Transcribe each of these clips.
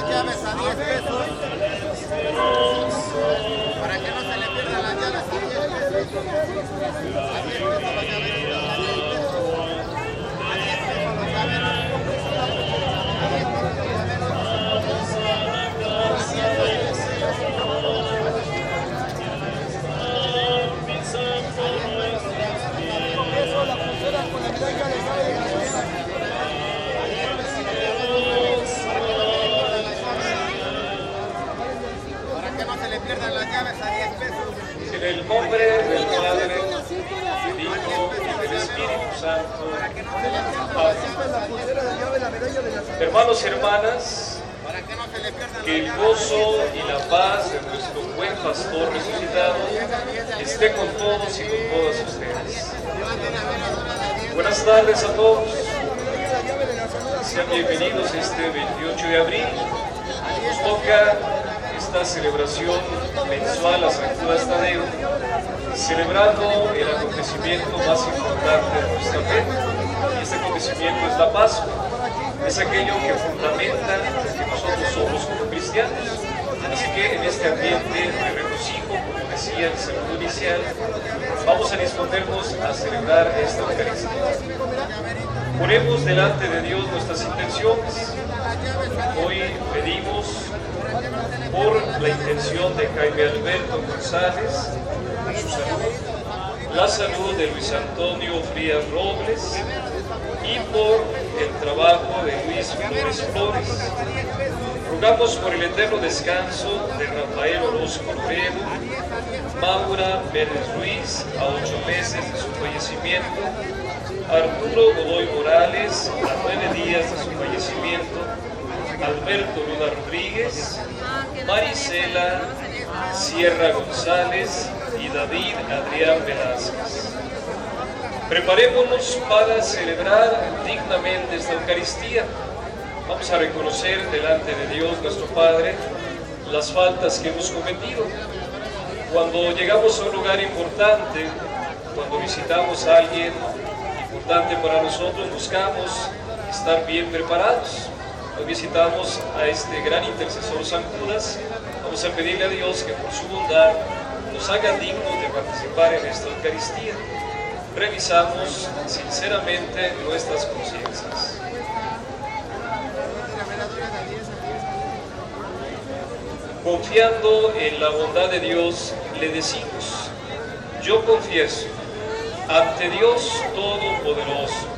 las llaves a 10 pesos. Para que no se le pierdan las llaves a 10 pesos. A 10 pesos. En el nombre del Padre, del Hijo y del Espíritu Santo. Amén. Hermanos y hermanas, que el gozo y la paz de nuestro buen pastor resucitado esté con todos y con todas ustedes. Buenas tardes a todos. Sean bienvenidos este 28 de abril. Nos toca esta celebración mensual a San Judas Tadeo, celebrando el acontecimiento más importante de nuestra fe. Y este acontecimiento es la Pascua. Es aquello que fundamenta que nosotros somos como cristianos. Así que en este ambiente de regocijo, como decía el segundo inicial, vamos a disponernos a celebrar esta Eucaristía. Ponemos delante de Dios nuestras intenciones. Hoy pedimos por la intención de Jaime Alberto González, su salud, la salud de Luis Antonio Frías Robles y por el trabajo de Luis Flores Flores. Rogamos por el eterno descanso de Rafael Orozco Loredo, Maura Pérez Ruiz, a ocho meses de su fallecimiento, Arturo Godoy Morales, a nueve días de su fallecimiento, Alberto Luna Rodríguez, Marisela Sierra González y David Adrián Velázquez. Preparémonos para celebrar dignamente esta Eucaristía. Vamos a reconocer delante de Dios nuestro Padre las faltas que hemos cometido. Cuando llegamos a un lugar importante, cuando visitamos a alguien importante para nosotros, buscamos estar bien preparados. Hoy visitamos a este gran intercesor San Judas. Vamos a pedirle a Dios que por su bondad nos haga dignos de participar en esta Eucaristía. Revisamos sinceramente nuestras conciencias. Confiando en la bondad de Dios, le decimos, yo confieso ante Dios Todopoderoso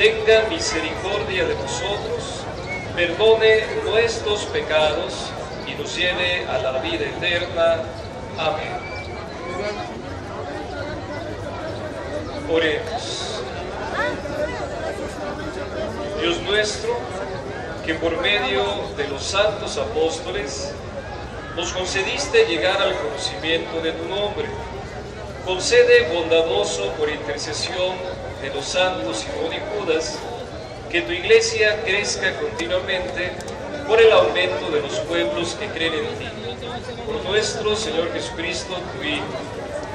tenga misericordia de nosotros, perdone nuestros pecados y nos lleve a la vida eterna. Amén. Oremos. Dios nuestro, que por medio de los santos apóstoles nos concediste llegar al conocimiento de tu nombre, concede bondadoso por intercesión de los santos y Judas, que tu iglesia crezca continuamente por el aumento de los pueblos que creen en ti. Por nuestro Señor Jesucristo, tu Hijo,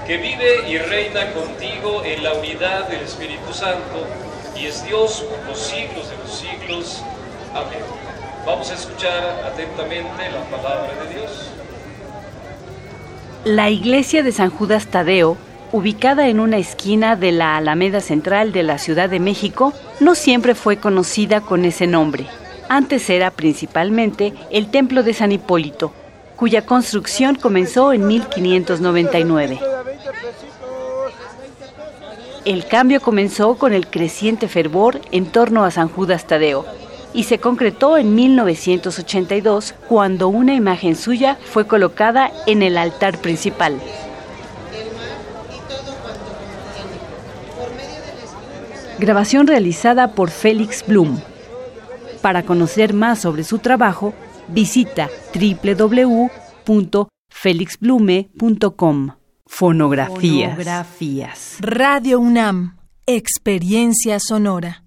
que vive y reina contigo en la unidad del Espíritu Santo y es Dios por los siglos de los siglos. Amén. Vamos a escuchar atentamente la palabra de Dios. La iglesia de San Judas Tadeo, ubicada en una esquina de la Alameda Central de la Ciudad de México, no siempre fue conocida con ese nombre. Antes era principalmente el templo de San Hipólito, cuya construcción comenzó en 1599. El cambio comenzó con el creciente fervor en torno a San Judas Tadeo y se concretó en 1982 cuando una imagen suya fue colocada en el altar principal. Grabación realizada por Félix Blum. Para conocer más sobre su trabajo, visita www.felixblume.com. Fonografías. Radio UNAM, Experiencia Sonora.